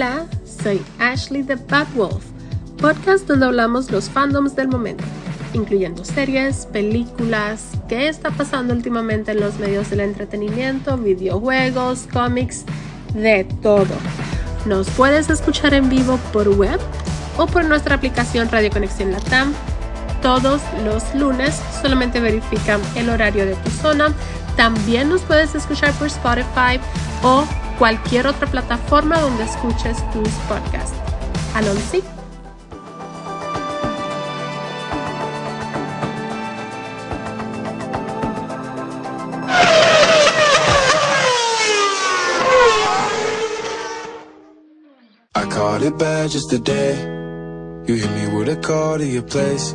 Hola, soy Ashley the Bad Wolf, podcast donde hablamos los fandoms del momento, incluyendo series, películas, qué está pasando últimamente en los medios del entretenimiento, videojuegos, cómics, de todo. Nos puedes escuchar en vivo por web o por nuestra aplicación Radio Conexión Latam todos los lunes. Solamente verifican el horario de tu zona. También nos puedes escuchar por Spotify o cualquier otra plataforma donde escuches tus podcasts. Alonso. I caught it bad just today. You hit me with a call to your place.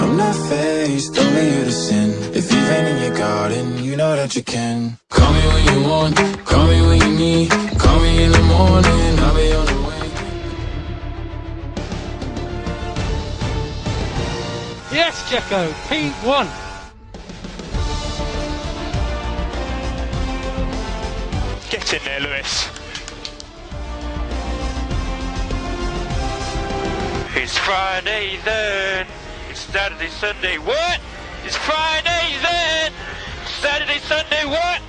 I'm not faced, only here to sin. If you've been in your garden, you know that you can. Call me when you want, call me when you need. Call me in the morning, I'll be on the way. Yes, Jacko, P1. Get in there, Lewis. It's Friday then. Saturday, Sunday. What? It's Friday then. Saturday, Sunday. What?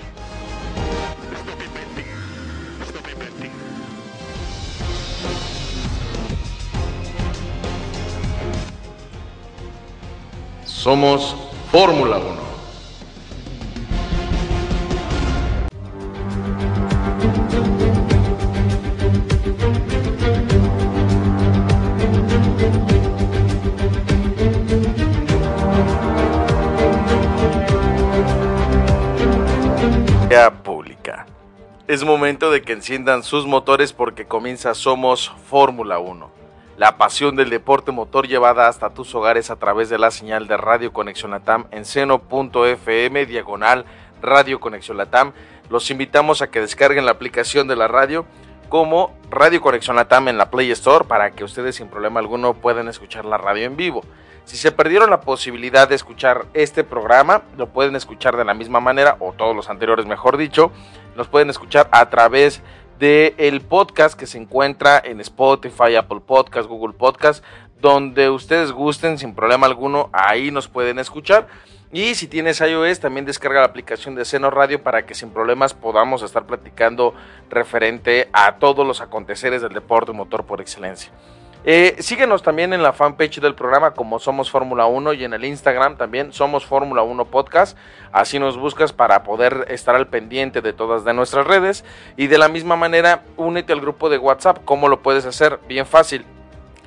Somos Fórmula 1. Es momento de que enciendan sus motores porque comienza Somos Fórmula 1. La pasión del deporte motor llevada hasta tus hogares a través de la señal de Radio Conexión Latam en seno.fm diagonal Radio Conexión Latam. Los invitamos a que descarguen la aplicación de la radio como Radio Conexión Latam en la Play Store para que ustedes sin problema alguno puedan escuchar la radio en vivo. Si se perdieron la posibilidad de escuchar este programa, lo pueden escuchar de la misma manera, o todos los anteriores mejor dicho, los pueden escuchar a través del el podcast que se encuentra en Spotify, Apple Podcast, Google Podcast, donde ustedes gusten sin problema alguno, ahí nos pueden escuchar. Y si tienes iOS, también descarga la aplicación de Seno Radio para que sin problemas podamos estar platicando referente a todos los aconteceres del deporte motor por excelencia. Eh, síguenos también en la fanpage del programa como Somos Fórmula 1 y en el Instagram también Somos Fórmula 1 Podcast. Así nos buscas para poder estar al pendiente de todas de nuestras redes. Y de la misma manera, únete al grupo de WhatsApp. ¿Cómo lo puedes hacer? Bien fácil.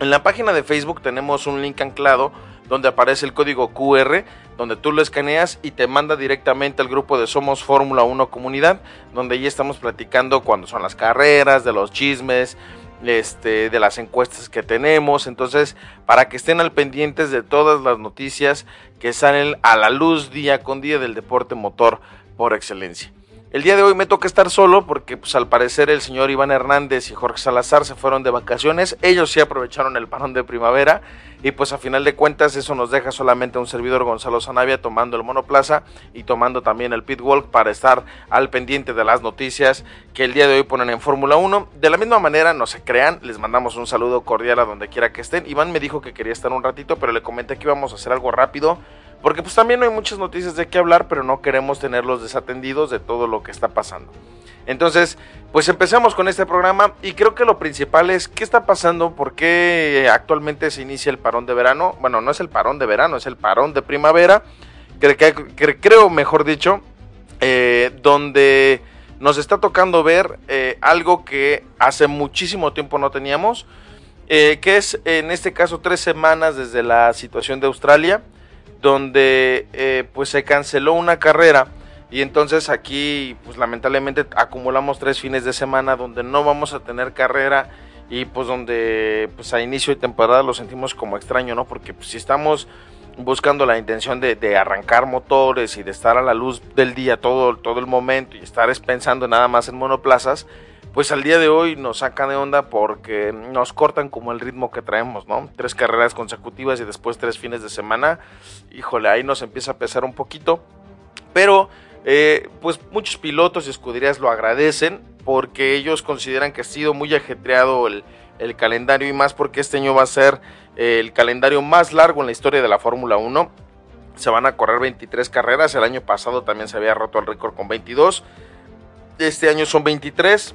En la página de Facebook tenemos un link anclado donde aparece el código QR, donde tú lo escaneas y te manda directamente al grupo de Somos Fórmula 1 Comunidad, donde ya estamos platicando cuando son las carreras, de los chismes, este, de las encuestas que tenemos. Entonces, para que estén al pendientes de todas las noticias que salen a la luz día con día del deporte motor por excelencia. El día de hoy me toca estar solo porque pues al parecer el señor Iván Hernández y Jorge Salazar se fueron de vacaciones. Ellos sí aprovecharon el parón de primavera y pues a final de cuentas eso nos deja solamente un servidor Gonzalo Zanavia tomando el monoplaza y tomando también el pit walk para estar al pendiente de las noticias que el día de hoy ponen en Fórmula 1. De la misma manera, no se crean, les mandamos un saludo cordial a donde quiera que estén. Iván me dijo que quería estar un ratito, pero le comenté que íbamos a hacer algo rápido porque pues también hay muchas noticias de qué hablar, pero no queremos tenerlos desatendidos de todo lo que está pasando. Entonces, pues empezamos con este programa y creo que lo principal es qué está pasando, por qué actualmente se inicia el parón de verano. Bueno, no es el parón de verano, es el parón de primavera, que creo, mejor dicho, eh, donde nos está tocando ver eh, algo que hace muchísimo tiempo no teníamos, eh, que es en este caso tres semanas desde la situación de Australia, donde eh, pues se canceló una carrera y entonces aquí pues lamentablemente acumulamos tres fines de semana donde no vamos a tener carrera y pues donde pues a inicio de temporada lo sentimos como extraño, ¿no? Porque pues, si estamos buscando la intención de, arrancar motores y de estar a la luz del día todo, todo el momento y estar pensando nada más en monoplazas, pues al día de hoy nos sacan de onda porque nos cortan como el ritmo que traemos, ¿no? Tres carreras consecutivas y después tres fines de semana, híjole, ahí nos empieza a pesar un poquito, pero eh, pues muchos pilotos y escuderías lo agradecen porque ellos consideran que ha sido muy ajetreado el, el calendario y más porque este año va a ser el calendario más largo en la historia de la Fórmula 1. Se van a correr 23 carreras, el año pasado también se había roto el récord con 22. Este año son 23.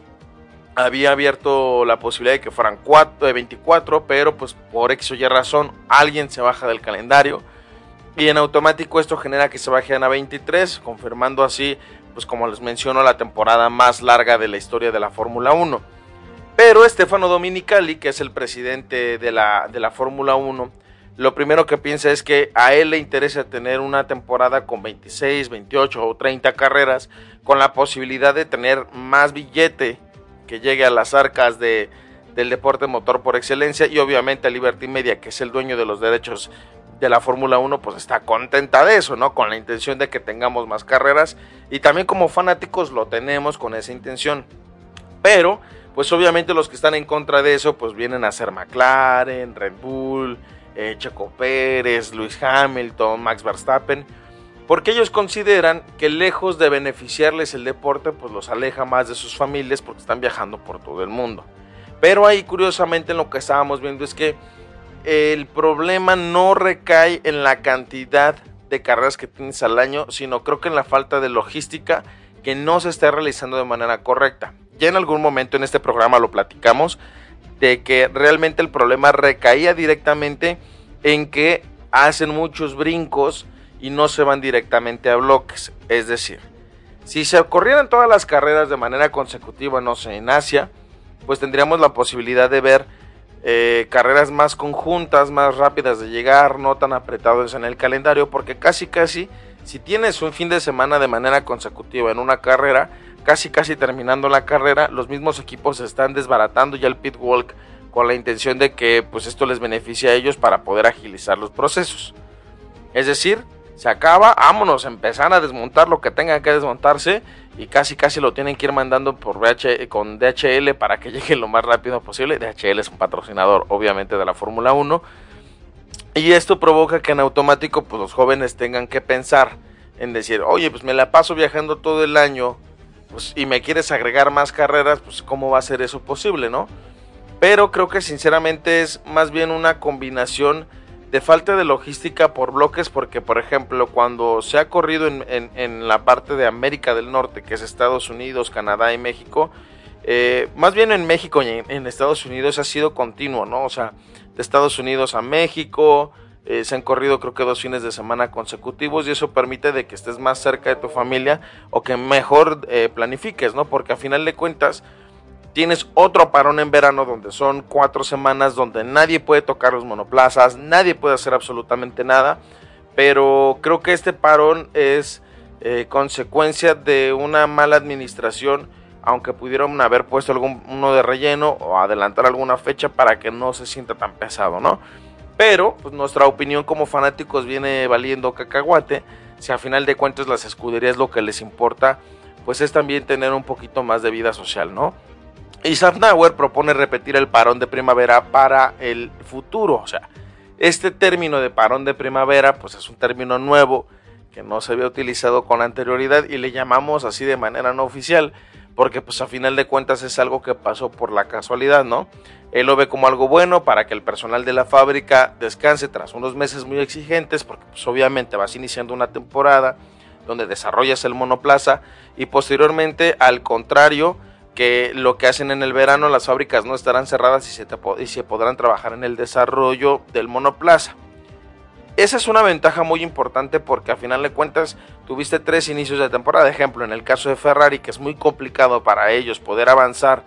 Había abierto la posibilidad de que fueran 4, 24, pero pues por X o Y razón alguien se baja del calendario. Y en automático esto genera que se bajen a 23, confirmando así, pues como les menciono, la temporada más larga de la historia de la Fórmula 1. Pero Stefano Dominicali, que es el presidente de la, de la Fórmula 1, lo primero que piensa es que a él le interesa tener una temporada con 26, 28 o 30 carreras, con la posibilidad de tener más billete que llegue a las arcas de, del deporte motor por excelencia y obviamente a Liberty Media, que es el dueño de los derechos de la Fórmula 1, pues está contenta de eso, ¿no? Con la intención de que tengamos más carreras y también como fanáticos lo tenemos con esa intención. Pero pues obviamente los que están en contra de eso, pues vienen a ser McLaren, Red Bull, eh, Checo Pérez, Luis Hamilton, Max Verstappen, porque ellos consideran que lejos de beneficiarles el deporte, pues los aleja más de sus familias porque están viajando por todo el mundo. Pero ahí curiosamente lo que estábamos viendo es que el problema no recae en la cantidad de carreras que tienes al año, sino creo que en la falta de logística que no se está realizando de manera correcta. Ya en algún momento en este programa lo platicamos de que realmente el problema recaía directamente en que hacen muchos brincos y no se van directamente a bloques. Es decir, si se corrieran todas las carreras de manera consecutiva, no sé, en Asia, pues tendríamos la posibilidad de ver eh, carreras más conjuntas, más rápidas de llegar, no tan apretados en el calendario, porque casi casi, si tienes un fin de semana de manera consecutiva en una carrera, casi casi terminando la carrera, los mismos equipos están desbaratando ya el pit walk con la intención de que pues esto les beneficie a ellos para poder agilizar los procesos. Es decir, se acaba, vámonos, empezar a desmontar lo que tenga que desmontarse y casi casi lo tienen que ir mandando por VH, con DHL para que llegue lo más rápido posible. DHL es un patrocinador obviamente de la Fórmula 1 y esto provoca que en automático pues los jóvenes tengan que pensar en decir, oye, pues me la paso viajando todo el año pues, y me quieres agregar más carreras, pues cómo va a ser eso posible, ¿no? Pero creo que sinceramente es más bien una combinación de falta de logística por bloques, porque por ejemplo cuando se ha corrido en, la parte de América del Norte, que es Estados Unidos, Canadá y México, eh, más bien en México y en Estados Unidos ha sido continuo, ¿no? O sea, de Estados Unidos a México, eh, se han corrido creo que dos fines de semana consecutivos y eso permite de que estés más cerca de tu familia o que mejor eh, planifiques, ¿no? Porque a final de cuentas tienes otro parón en verano donde son cuatro semanas donde nadie puede tocar los monoplazas, nadie puede hacer absolutamente nada, pero creo que este parón es eh, consecuencia de una mala administración aunque pudieron haber puesto algún uno de relleno o adelantar alguna fecha para que no se sienta tan pesado, ¿no? Pero pues, nuestra opinión como fanáticos viene valiendo cacahuate. Si a final de cuentas las escuderías lo que les importa, pues es también tener un poquito más de vida social, ¿no? Safnauer propone repetir el parón de primavera para el futuro. O sea, este término de parón de primavera, pues es un término nuevo que no se había utilizado con anterioridad y le llamamos así de manera no oficial porque pues a final de cuentas es algo que pasó por la casualidad, ¿no? Él lo ve como algo bueno para que el personal de la fábrica descanse tras unos meses muy exigentes, porque pues obviamente vas iniciando una temporada donde desarrollas el monoplaza y posteriormente al contrario que lo que hacen en el verano las fábricas no estarán cerradas y se, y se podrán trabajar en el desarrollo del monoplaza. Esa es una ventaja muy importante porque a final de cuentas tuviste tres inicios de temporada. Ejemplo, en el caso de Ferrari, que es muy complicado para ellos poder avanzar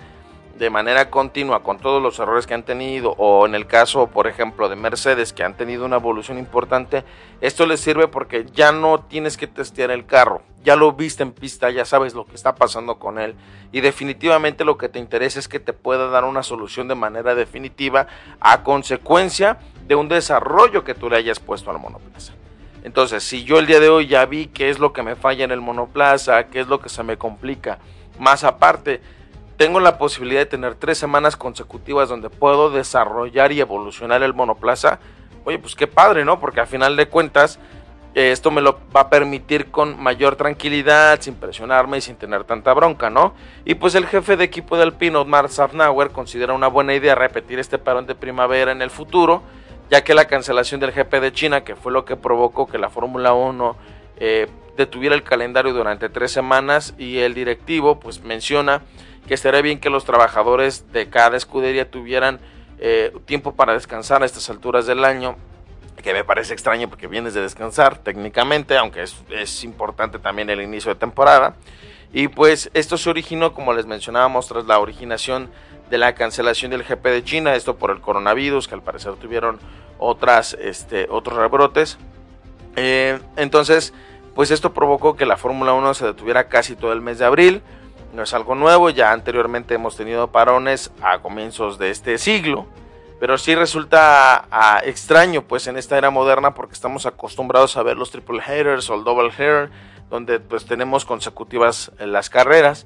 de manera continua con todos los errores que han tenido, o en el caso, por ejemplo, de Mercedes, que han tenido una evolución importante, esto les sirve porque ya no tienes que testear el carro, ya lo viste en pista, ya sabes lo que está pasando con él, y definitivamente lo que te interesa es que te pueda dar una solución de manera definitiva a consecuencia de un desarrollo que tú le hayas puesto al monoplaza. Entonces, si yo el día de hoy ya vi qué es lo que me falla en el monoplaza, qué es lo que se me complica, más aparte, tengo la posibilidad de tener tres semanas consecutivas donde puedo desarrollar y evolucionar el monoplaza, oye, pues qué padre, ¿no? Porque al final de cuentas, eh, esto me lo va a permitir con mayor tranquilidad, sin presionarme y sin tener tanta bronca, ¿no? Y pues el jefe de equipo de Alpine, Otmar Safnauer, considera una buena idea repetir este parón de primavera en el futuro, ya que la cancelación del GP de China, que fue lo que provocó que la Fórmula 1 eh, detuviera el calendario durante tres semanas, y el directivo pues menciona que estaría bien que los trabajadores de cada escudería tuvieran eh, tiempo para descansar a estas alturas del año, que me parece extraño porque vienes de descansar técnicamente, aunque es, es importante también el inicio de temporada. Y pues esto se originó, como les mencionábamos, tras la originación de la cancelación del GP de China, esto por el coronavirus, que al parecer tuvieron otras, este, otros rebrotes. Eh, entonces, pues esto provocó que la Fórmula 1 se detuviera casi todo el mes de abril. No es algo nuevo, ya anteriormente hemos tenido parones a comienzos de este siglo, pero sí resulta ah, extraño pues en esta era moderna porque estamos acostumbrados a ver los triple headers o el double header, donde pues tenemos consecutivas eh, las carreras.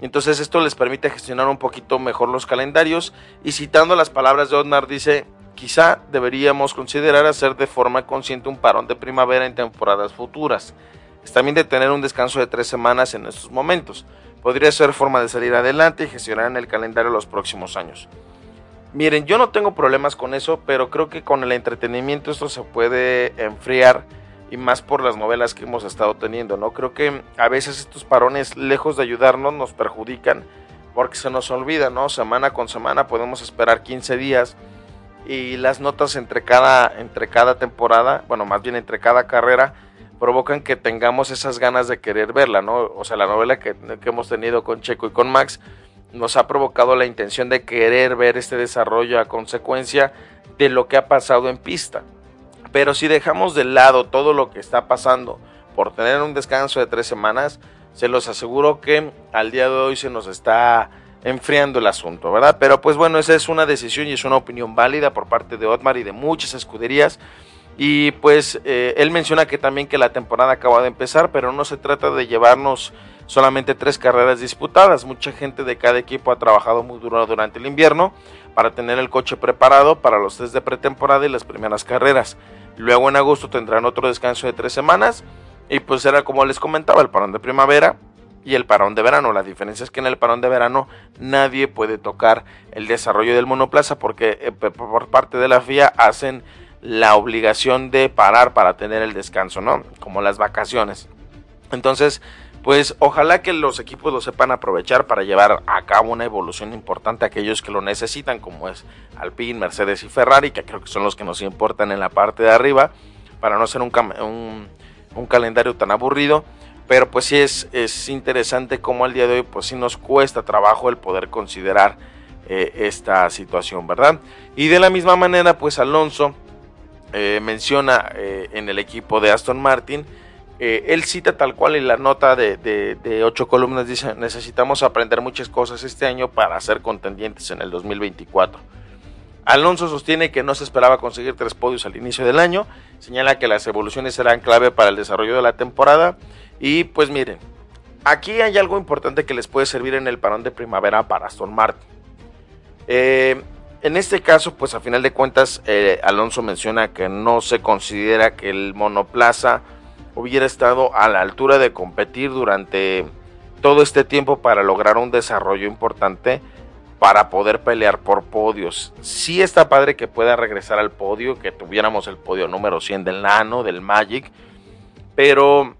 Entonces esto les permite gestionar un poquito mejor los calendarios y citando las palabras de Otmar dice, quizá deberíamos considerar hacer de forma consciente un parón de primavera en temporadas futuras. Es también de tener un descanso de tres semanas en estos momentos. Podría ser forma de salir adelante y gestionar en el calendario los próximos años. Miren, yo no tengo problemas con eso, pero creo que con el entretenimiento esto se puede enfriar y más por las novelas que hemos estado teniendo, ¿no? Creo que a veces estos parones, lejos de ayudarnos, nos perjudican porque se nos olvida, ¿no? Semana con semana podemos esperar 15 días y las notas entre cada, entre cada temporada, bueno, más bien entre cada carrera, provocan que tengamos esas ganas de querer verla, ¿no? O sea, la novela que, que hemos tenido con Checo y con Max nos ha provocado la intención de querer ver este desarrollo a consecuencia de lo que ha pasado en pista. Pero si dejamos de lado todo lo que está pasando por tener un descanso de tres semanas, se los aseguro que al día de hoy se nos está enfriando el asunto, ¿verdad? Pero pues bueno, esa es una decisión y es una opinión válida por parte de Otmar y de muchas escuderías. Y pues eh, él menciona que también que la temporada acaba de empezar, pero no se trata de llevarnos solamente tres carreras disputadas. Mucha gente de cada equipo ha trabajado muy duro durante el invierno para tener el coche preparado para los test de pretemporada y las primeras carreras. Luego en agosto tendrán otro descanso de tres semanas. Y pues era como les comentaba, el parón de primavera y el parón de verano. La diferencia es que en el parón de verano nadie puede tocar el desarrollo del monoplaza porque eh, por parte de la FIA hacen la obligación de parar para tener el descanso, ¿no? Como las vacaciones. Entonces, pues ojalá que los equipos lo sepan aprovechar para llevar a cabo una evolución importante a aquellos que lo necesitan, como es Alpine, Mercedes y Ferrari, que creo que son los que nos importan en la parte de arriba, para no ser un, un, calendario tan aburrido. Pero pues sí es, es interesante como al día de hoy pues sí nos cuesta trabajo el poder considerar eh, esta situación, ¿verdad? Y de la misma manera pues Alonso eh, menciona eh, en el equipo de Aston Martin eh, él cita tal cual en la nota de, ocho columnas, dice, necesitamos aprender muchas cosas este año para ser contendientes en el 2024. Alonso sostiene que no se esperaba conseguir tres podios al inicio del año, señala que las evoluciones serán clave para el desarrollo de la temporada y pues miren, aquí hay algo importante que les puede servir en el parón de primavera para Aston Martin. En este caso, pues a final de cuentas, eh, Alonso menciona que no se considera que el monoplaza hubiera estado a la altura de competir durante todo este tiempo para lograr un desarrollo importante para poder pelear por podios. Sí está padre que pueda regresar al podio, que tuviéramos el podio número 100 del Nano, del Magic, pero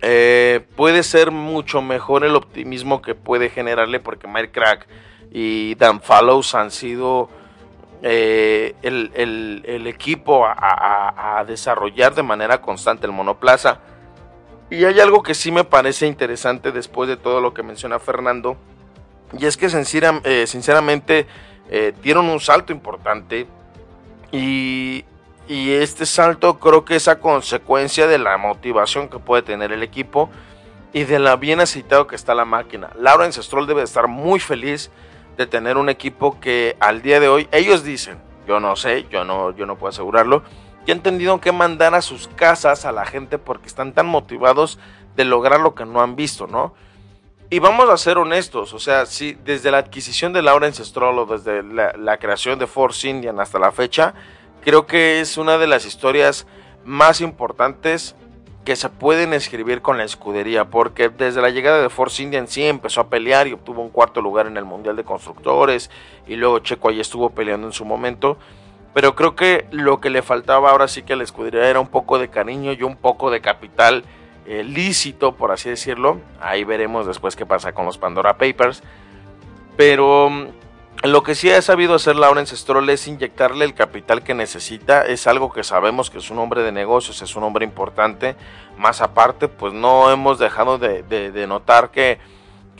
eh, puede ser mucho mejor el optimismo que puede generarle porque Mike Crack y Dan Fallows han sido eh, el, equipo a, desarrollar de manera constante el monoplaza. Y hay algo que sí me parece interesante después de todo lo que menciona Fernando, y es que eh, sinceramente eh, dieron un salto importante y, y, este salto creo que es a consecuencia de la motivación que puede tener el equipo y de la bien aceitado que está la máquina. Lawrence Stroll debe estar muy feliz de tener un equipo que al día de hoy, ellos dicen, yo no sé, yo no, yo no puedo asegurarlo, y han tenido que mandar a sus casas a la gente porque están tan motivados de lograr lo que no han visto, ¿no? Y vamos a ser honestos, o sea, si desde la adquisición de Lawrence Stroll o desde la, creación de Force Indian hasta la fecha, creo que es una de las historias más importantes que se pueden escribir con la escudería, porque desde la llegada de Force Indian sí empezó a pelear y obtuvo un cuarto lugar en el Mundial de Constructores, y luego Checo ahí estuvo peleando en su momento, pero creo que lo que le faltaba ahora sí que a la escudería era un poco de cariño y un poco de capital eh, lícito, por así decirlo. Ahí veremos después qué pasa con los Pandora Papers. Pero mm, lo que sí ha sabido hacer Lawrence Stroll es inyectarle el capital que necesita. Es algo que sabemos que es un hombre de negocios, es un hombre importante. Más aparte, pues no hemos dejado de, notar que,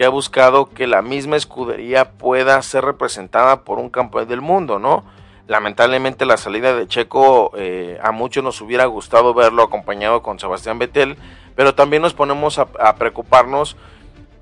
ha buscado que la misma escudería pueda ser representada por un campeón del mundo, ¿no? Lamentablemente la salida de Checo eh, a muchos nos hubiera gustado verlo acompañado con Sebastián Vettel pero también nos ponemos a, preocuparnos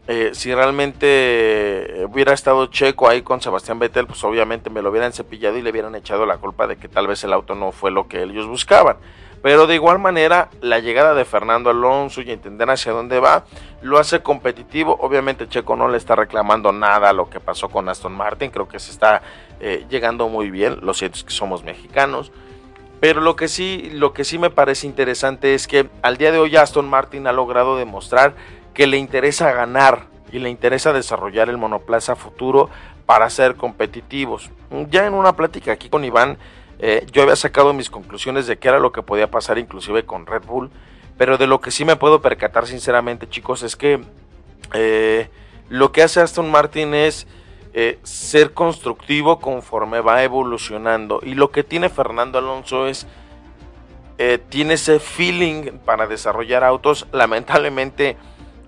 eh, si realmente hubiera estado Checo ahí con Sebastián Vettel, pues obviamente me lo hubieran cepillado y le hubieran echado la culpa de que tal vez el auto no fue lo que ellos buscaban. Pero de igual manera, la llegada de Fernando Alonso y entender hacia dónde va, lo hace competitivo. Obviamente Checo no le está reclamando nada a lo que pasó con Aston Martin, creo que se está eh, llegando muy bien, lo cierto es que somos mexicanos. Pero lo que sí, lo que sí me parece interesante es que al día de hoy Aston Martin ha logrado demostrar que le interesa ganar y le interesa desarrollar el monoplaza futuro para ser competitivos. Ya en una plática aquí con Iván, eh, yo había sacado mis conclusiones de qué era lo que podía pasar inclusive con Red Bull, pero de lo que sí me puedo percatar sinceramente chicos es que eh, lo que hace Aston Martin es eh, ser constructivo conforme va evolucionando. Y lo que tiene Fernando Alonso es, tiene ese feeling para desarrollar autos. Lamentablemente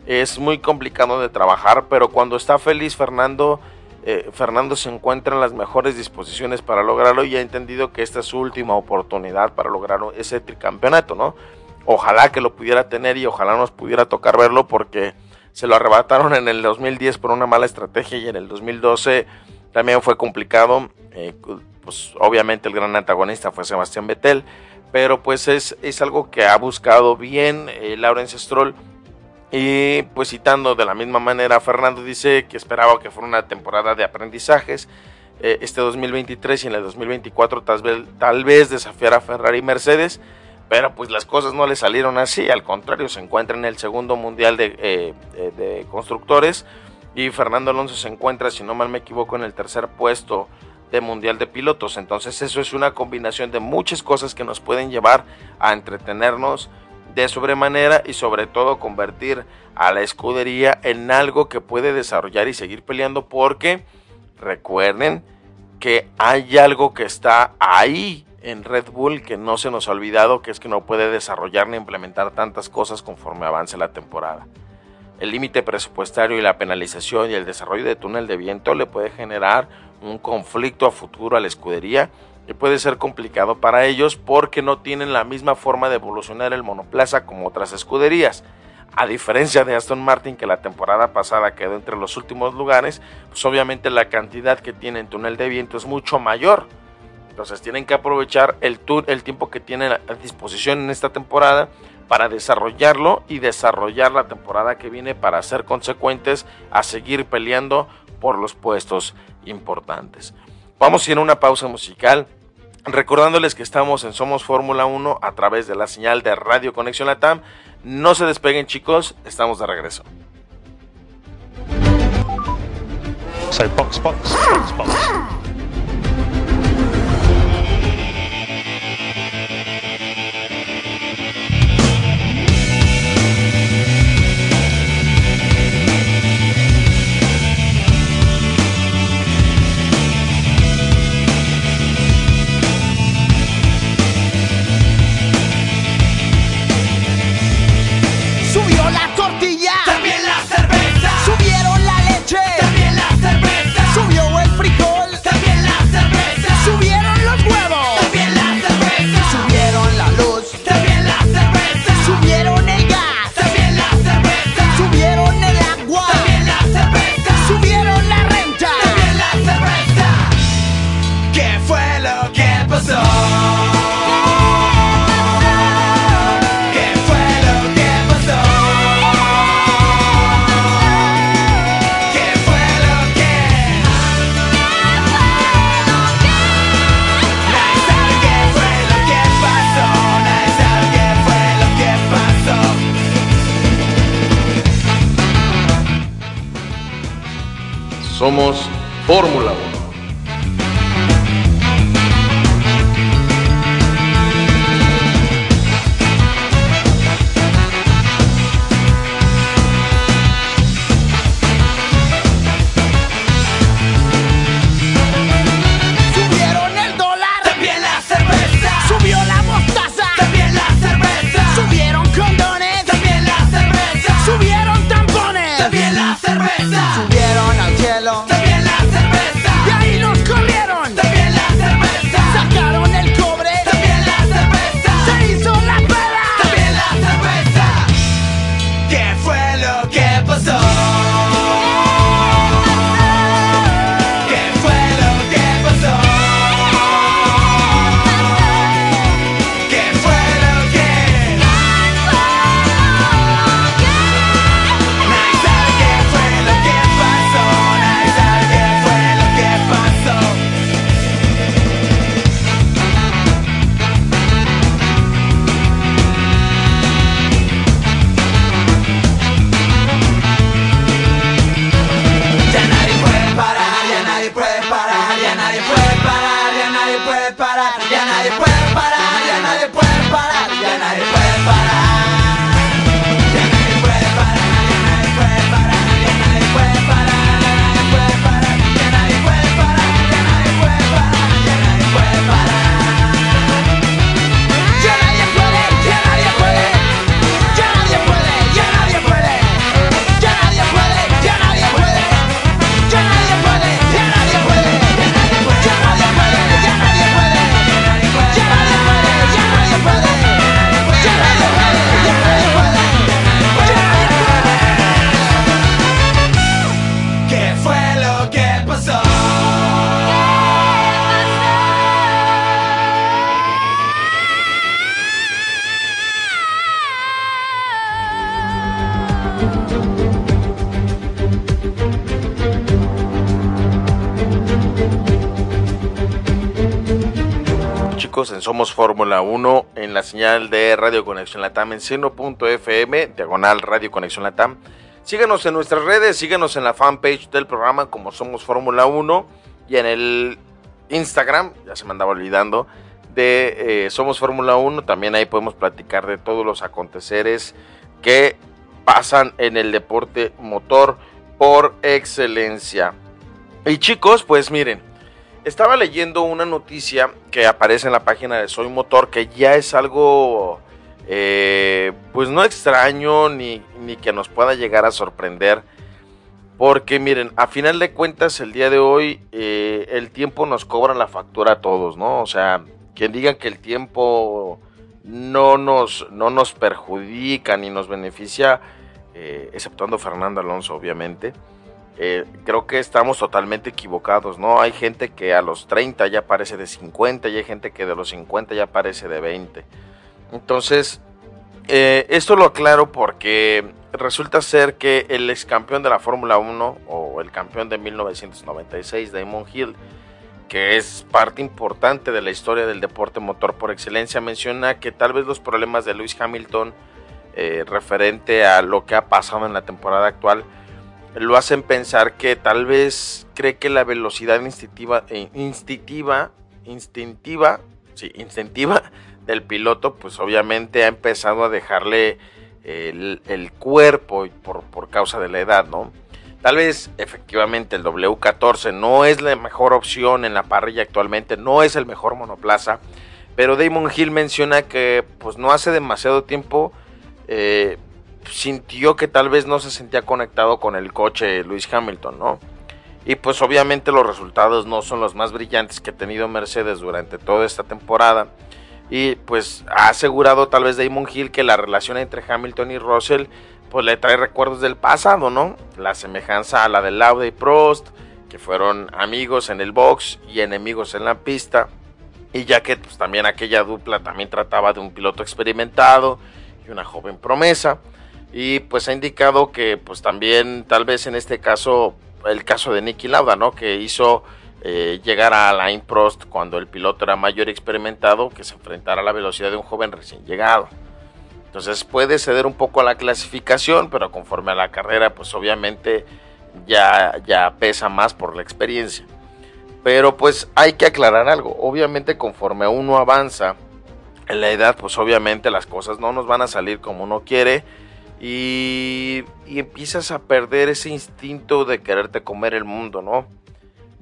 es muy complicado de trabajar, pero cuando está feliz Fernando, eh, Fernando se encuentra en las mejores disposiciones para lograrlo y ha entendido que esta es su última oportunidad para lograr ese tricampeonato, ¿no? Ojalá que lo pudiera tener y ojalá nos pudiera tocar verlo porque se lo arrebataron en el 2010 por una mala estrategia y en el 2012 también fue complicado. Eh, pues obviamente el gran antagonista fue Sebastián Vettel, pero pues es, es algo que ha buscado bien eh, Lawrence Stroll. Y pues citando de la misma manera, Fernando dice que esperaba que fuera una temporada de aprendizajes. Eh, este 2023 y en el 2024 tal vez, tal vez desafiar a Ferrari y Mercedes pero pues las cosas no le salieron así, al contrario, se encuentra en el segundo mundial de, eh, de, constructores y Fernando Alonso se encuentra, si no mal me equivoco, en el tercer puesto de mundial de pilotos. Entonces eso es una combinación de muchas cosas que nos pueden llevar a entretenernos de sobremanera y sobre todo convertir a la escudería en algo que puede desarrollar y seguir peleando porque recuerden que hay algo que está ahí en Red Bull que no se nos ha olvidado, que es que no puede desarrollar ni implementar tantas cosas conforme avance la temporada. El límite presupuestario y la penalización y el desarrollo de túnel de viento le puede generar un conflicto a futuro a la escudería y puede ser complicado para ellos porque no tienen la misma forma de evolucionar el monoplaza como otras escuderías. A diferencia de Aston Martin que la temporada pasada quedó entre los últimos lugares, pues obviamente la cantidad que tiene en túnel de viento es mucho mayor entonces tienen que aprovechar el, el tiempo que tienen a disposición en esta temporada para desarrollarlo y desarrollar la temporada que viene para ser consecuentes a seguir peleando por los puestos importantes. Vamos a ir a una pausa musical. Recordándoles que estamos en Somos Fórmula 1 a través de la señal de Radio Conexión Latam. No se despeguen chicos, estamos de regreso. box, box, box, box. Fórmula 1, en la señal de Radio Conexión Latam en seno.fm, diagonal Radio Conexión Latam. Síganos en nuestras redes, síganos en la fanpage del programa como Somos Fórmula 1 y en el Instagram, ya se me andaba olvidando, de eh, Somos Fórmula 1. También ahí podemos platicar de todos los aconteceres que pasan en el deporte motor por excelencia. Y chicos, pues miren, estaba leyendo una noticia que aparece en la página de Soy Motor que ya es algo, eh, pues no extraño ni, ni que nos pueda llegar a sorprender. Porque miren, a final de cuentas el día de hoy eh, el tiempo nos cobra la factura a todos, ¿no? O sea, quien diga que el tiempo no nos, no nos perjudica ni nos beneficia, eh, exceptuando Fernando Alonso obviamente, eh, creo que estamos totalmente equivocados, ¿no? Hay gente que a los 30 ya parece de 50 y hay gente que de los 50 ya parece de 20. Entonces, eh, esto lo aclaro porque resulta ser que el ex campeón de la Fórmula 1 o el campeón de 1996, Damon Hill, que es parte importante de la historia del deporte motor por excelencia, menciona que tal vez los problemas de Lewis Hamilton eh, referente a lo que ha pasado en la temporada actual lo hacen pensar que tal vez cree que la velocidad instintiva, eh, instintiva, instintiva, sí, instintiva del piloto, pues obviamente ha empezado a dejarle el, el cuerpo por, por causa de la edad, ¿no? Tal vez efectivamente el W14 no es la mejor opción en la parrilla actualmente, no es el mejor monoplaza, pero Damon Hill menciona que pues no hace demasiado tiempo eh, sintió que tal vez no se sentía conectado con el coche Lewis Hamilton, ¿no? Y pues obviamente los resultados no son los más brillantes que ha tenido Mercedes durante toda esta temporada. Y pues ha asegurado tal vez Damon Hill que la relación entre Hamilton y Russell pues le trae recuerdos del pasado, ¿no? La semejanza a la de Lauda y Prost, que fueron amigos en el box y enemigos en la pista. y ya que pues, también aquella dupla también trataba de un piloto experimentado y una joven promesa y pues ha indicado que pues también tal vez en este caso el caso de Nicky Lauda, ¿no? Que hizo eh, llegar a la Prost cuando el piloto era mayor y experimentado que se enfrentara a la velocidad de un joven recién llegado. Entonces puede ceder un poco a la clasificación, pero conforme a la carrera, pues obviamente ya, ya pesa más por la experiencia. Pero pues hay que aclarar algo. Obviamente conforme uno avanza en la edad, pues obviamente las cosas no nos van a salir como uno quiere y, empiezas a perder ese instinto de quererte comer el mundo, ¿no?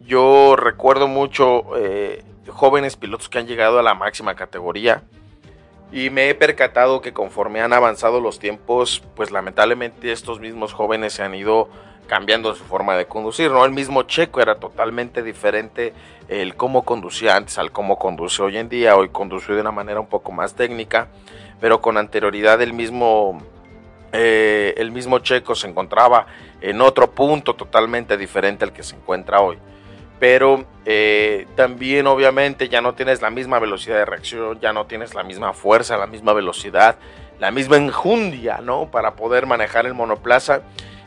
Yo recuerdo mucho eh, jóvenes pilotos que han llegado a la máxima categoría y me he percatado que conforme han avanzado los tiempos, pues lamentablemente estos mismos jóvenes se han ido cambiando su forma de conducir, ¿no? El mismo Checo era totalmente diferente el cómo conducía antes al cómo conduce hoy en día, hoy conduce de una manera un poco más técnica, pero con anterioridad el mismo eh, el mismo Checo se encontraba en otro punto totalmente diferente al que se encuentra hoy. Pero eh, también obviamente ya no tienes la misma velocidad de reacción, ya no tienes la misma fuerza, la misma velocidad, la misma enjundia, ¿no? Para poder manejar el monoplaza.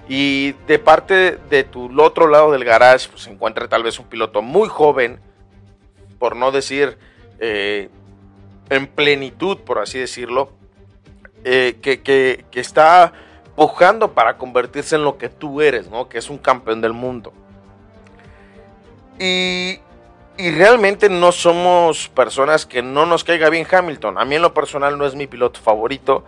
Y de parte de tu otro lado del garage, pues se encuentra tal vez un piloto muy joven, por no decir eh, en plenitud, por así decirlo, eh, que, está pujando para convertirse en lo que tú eres, ¿no? Que es un campeón del mundo. Y, y, realmente no somos personas que no nos caiga bien Hamilton. A mí en lo personal no es mi piloto favorito,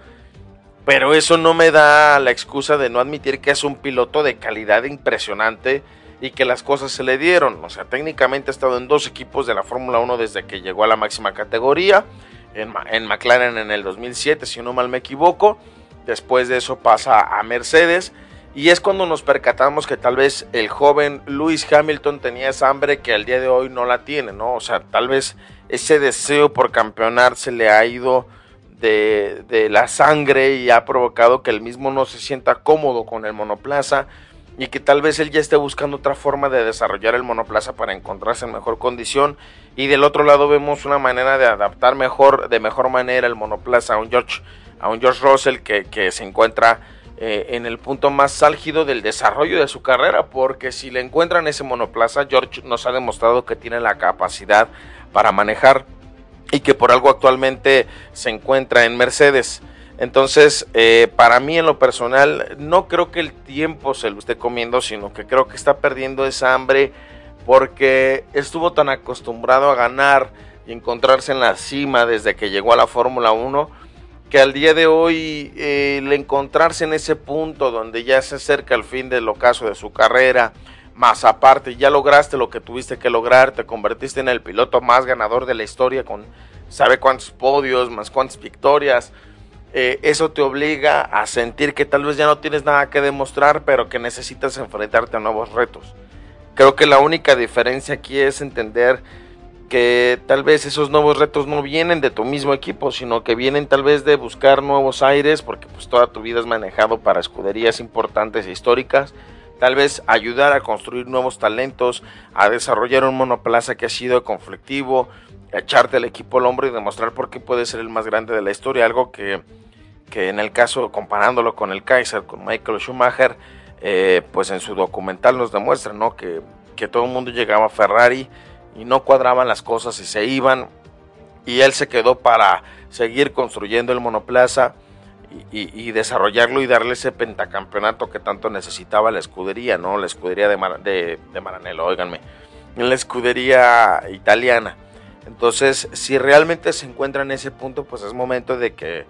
pero eso no me da la excusa de no admitir que es un piloto de calidad impresionante y que las cosas se le dieron. O sea, técnicamente ha estado en dos equipos de la Fórmula 1 desde que llegó a la máxima categoría en, McLaren en el 2007, si no mal me equivoco. Después de eso pasa a Mercedes. Y es cuando nos percatamos que tal vez el joven Lewis Hamilton tenía esa hambre que al día de hoy no la tiene, ¿no? O sea, tal vez ese deseo por campeonar se le ha ido de, de la sangre y ha provocado que el mismo no se sienta cómodo con el monoplaza y que tal vez él ya esté buscando otra forma de desarrollar el monoplaza para encontrarse en mejor condición y del otro lado vemos una manera de adaptar mejor de mejor manera el monoplaza a un George a un George Russell que, que se encuentra eh, en el punto más álgido del desarrollo de su carrera porque si le encuentran ese monoplaza George nos ha demostrado que tiene la capacidad para manejar y que por algo actualmente se encuentra en Mercedes. Entonces, eh, para mí en lo personal, no creo que el tiempo se lo esté comiendo, sino que creo que está perdiendo esa hambre porque estuvo tan acostumbrado a ganar y encontrarse en la cima desde que llegó a la Fórmula 1, que al día de hoy eh, el encontrarse en ese punto donde ya se acerca el fin del ocaso de su carrera, más aparte ya lograste lo que tuviste que lograr, te convertiste en el piloto más ganador de la historia con sabe cuántos podios, más cuántas victorias, eh, eso te obliga a sentir que tal vez ya no tienes nada que demostrar, pero que necesitas enfrentarte a nuevos retos. Creo que la única diferencia aquí es entender que tal vez esos nuevos retos no vienen de tu mismo equipo, sino que vienen tal vez de buscar nuevos aires, porque pues toda tu vida has manejado para escuderías importantes e históricas, tal vez ayudar a construir nuevos talentos, a desarrollar un monoplaza que ha sido conflictivo, echarte el equipo al hombro y demostrar por qué puede ser el más grande de la historia, algo que, que en el caso, comparándolo con el Kaiser, con Michael Schumacher, eh, pues en su documental nos demuestra, ¿no? Que, que todo el mundo llegaba a Ferrari y no cuadraban las cosas y se iban, y él se quedó para seguir construyendo el monoplaza y, desarrollarlo y darle ese pentacampeonato que tanto necesitaba la escudería, ¿no? La escudería de, de, de Maranello, la escudería italiana. Entonces, si realmente se encuentra en ese punto, pues es momento de que,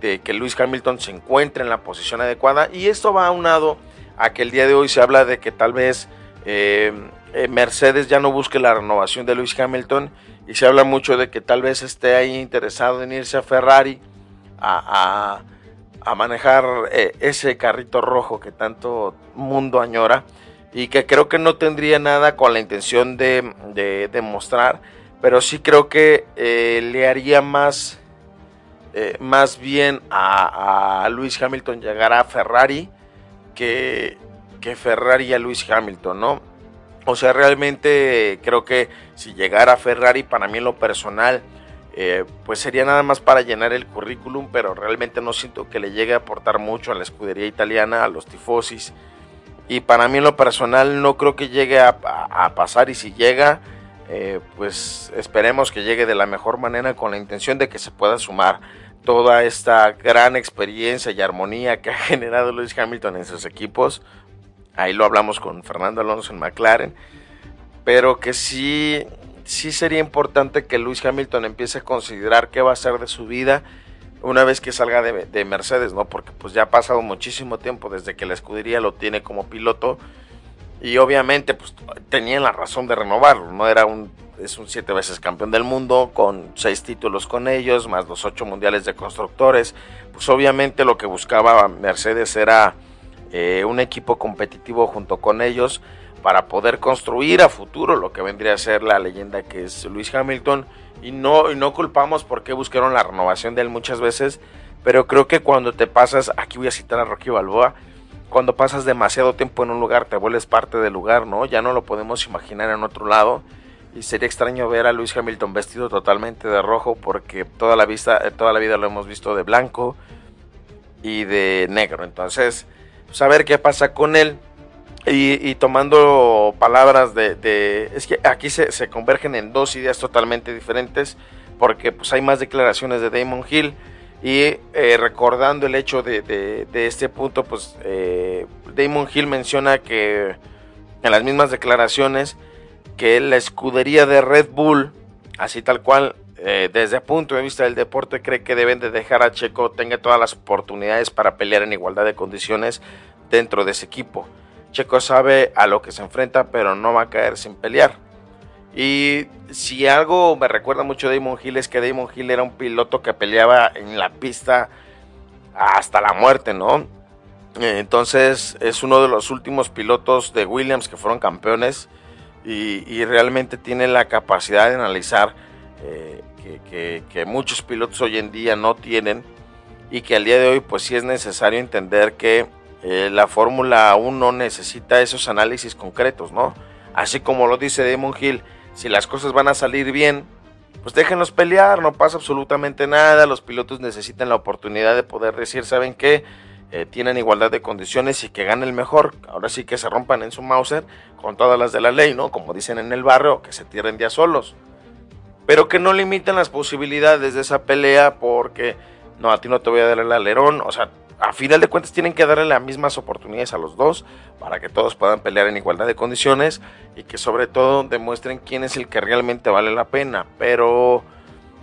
de que Lewis Hamilton se encuentre en la posición adecuada. Y esto va aunado a que el día de hoy se habla de que tal vez eh, eh, Mercedes ya no busque la renovación de Lewis Hamilton. Y se habla mucho de que tal vez esté ahí interesado en irse a Ferrari a, manejar eh, ese carrito rojo que tanto mundo añora. Y que creo que no tendría nada con la intención de, de demostrar pero sí creo que le haría más, más bien a, a, Luis Hamilton llegar a Ferrari que, Ferrari a Luis Hamilton, ¿no? O sea, realmente creo que si llegara Ferrari, para mí lo personal, eh, pues sería nada más para llenar el currículum, pero realmente no siento que le llegue a aportar mucho a la escudería italiana, a los tifosis. Y para mí lo personal no creo que llegue a, pasar y si llega, eh, pues esperemos que llegue de la mejor manera con la intención de que se pueda sumar toda esta gran experiencia y armonía que ha generado Lewis Hamilton en sus equipos. Ahí lo hablamos con Fernando Alonso en McLaren. Pero que sí, sí sería importante que Lewis Hamilton empiece a considerar qué va a hacer de su vida una vez que salga de, Mercedes, ¿no? Porque pues ya ha pasado muchísimo tiempo desde que la escudería lo tiene como piloto. Y obviamente pues tenían la razón de renovarlo, ¿no? Era un es un siete veces campeón del mundo, con seis títulos con ellos, más los ocho mundiales de constructores. Pues obviamente lo que buscaba Mercedes era eh, un equipo competitivo junto con ellos para poder construir a futuro lo que vendría a ser la leyenda que es Luis Hamilton. Y no, y no culpamos porque buscaron la renovación de él muchas veces, pero creo que cuando te pasas, aquí voy a citar a Rocky Balboa, cuando pasas demasiado tiempo en un lugar te vuelves parte del lugar, ¿no? Ya no lo podemos imaginar en otro lado y sería extraño ver a Luis Hamilton vestido totalmente de rojo porque toda la, vista, eh, toda la vida lo hemos visto de blanco y de negro. Entonces, saber pues, qué pasa con él y, tomando palabras de, Es que aquí se, convergen en dos ideas totalmente diferentes porque pues hay más declaraciones de Damon Hill y eh, recordando el hecho de, este punto, pues eh, Damon Hill menciona que en las mismas declaraciones que la escudería de Red Bull, así tal cual, eh, desde el punto de vista del deporte, cree que deben de dejar a Checo tenga todas las oportunidades para pelear en igualdad de condiciones dentro de ese equipo. Checo sabe a lo que se enfrenta, pero no va a caer sin pelear. Y si algo me recuerda mucho a Damon Hill es que Damon Hill era un piloto que peleaba en la pista hasta la muerte, ¿no? Entonces es uno de los últimos pilotos de Williams que fueron campeones y, realmente tiene la capacidad de analizar eh, que, muchos pilotos hoy en día no tienen y que al día de hoy pues sí es necesario entender que eh, la Fórmula 1 necesita esos análisis concretos, ¿no? Así como lo dice Damon Hill, si las cosas van a salir bien, pues déjenlos pelear, no pasa absolutamente nada, los pilotos necesitan la oportunidad de poder decir, ¿saben qué? Eh, tienen igualdad de condiciones y que gane el mejor. Ahora sí que se rompan en su Mauser con todas las de la ley, ¿no? Como dicen en el barrio, que se tiren ya solos. Pero que no limiten las posibilidades de esa pelea porque no, a ti no te voy a dar el alerón. O sea, a final de cuentas tienen que darle las mismas oportunidades a los dos para que todos puedan pelear en igualdad de condiciones y que sobre todo demuestren quién es el que realmente vale la pena. Pero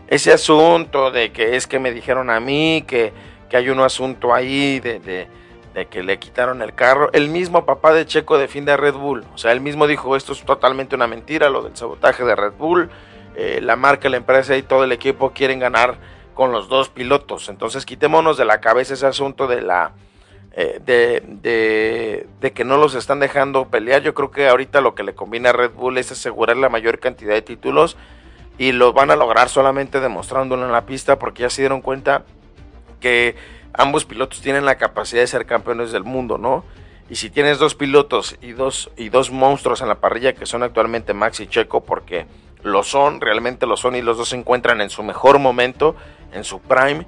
ese asunto de que es que me dijeron a mí que que hay un asunto ahí de, que le quitaron el carro. El mismo papá de Checo defiende a Red Bull. O sea, él mismo dijo esto es totalmente una mentira, lo del sabotaje de Red Bull. Eh, la marca, la empresa y todo el equipo quieren ganar con los dos pilotos. Entonces quitémonos de la cabeza ese asunto de la... Eh, de, de, que no los están dejando pelear. Yo creo que ahorita lo que le conviene a Red Bull es asegurar la mayor cantidad de títulos y lo van a lograr solamente demostrándolo en la pista porque ya se dieron cuenta que ambos pilotos tienen la capacidad de ser campeones del mundo, ¿no? Y si tienes dos pilotos y dos, y dos monstruos en la parrilla que son actualmente Max y Checo, porque lo son, realmente lo son y los dos se encuentran en su mejor momento, en su prime,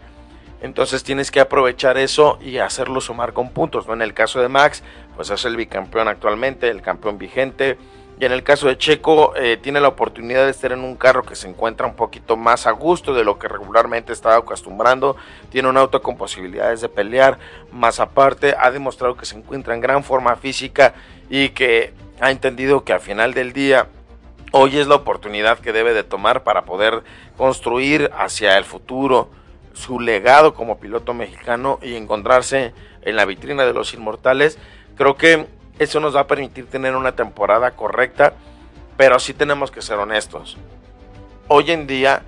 entonces tienes que aprovechar eso y hacerlo sumar con puntos, ¿no? En el caso de Max, pues es el bicampeón actualmente, el campeón vigente, y en el caso de Checo, eh, tiene la oportunidad de estar en un carro que se encuentra un poquito más a gusto de lo que regularmente estaba acostumbrando. Tiene un auto con posibilidades de pelear. Más aparte, ha demostrado que se encuentra en gran forma física y que ha entendido que al final del día hoy es la oportunidad que debe de tomar para poder construir hacia el futuro su legado como piloto mexicano y encontrarse en la vitrina de los inmortales. Creo que eso nos va a permitir tener una temporada correcta, pero sí tenemos que ser honestos. Hoy en día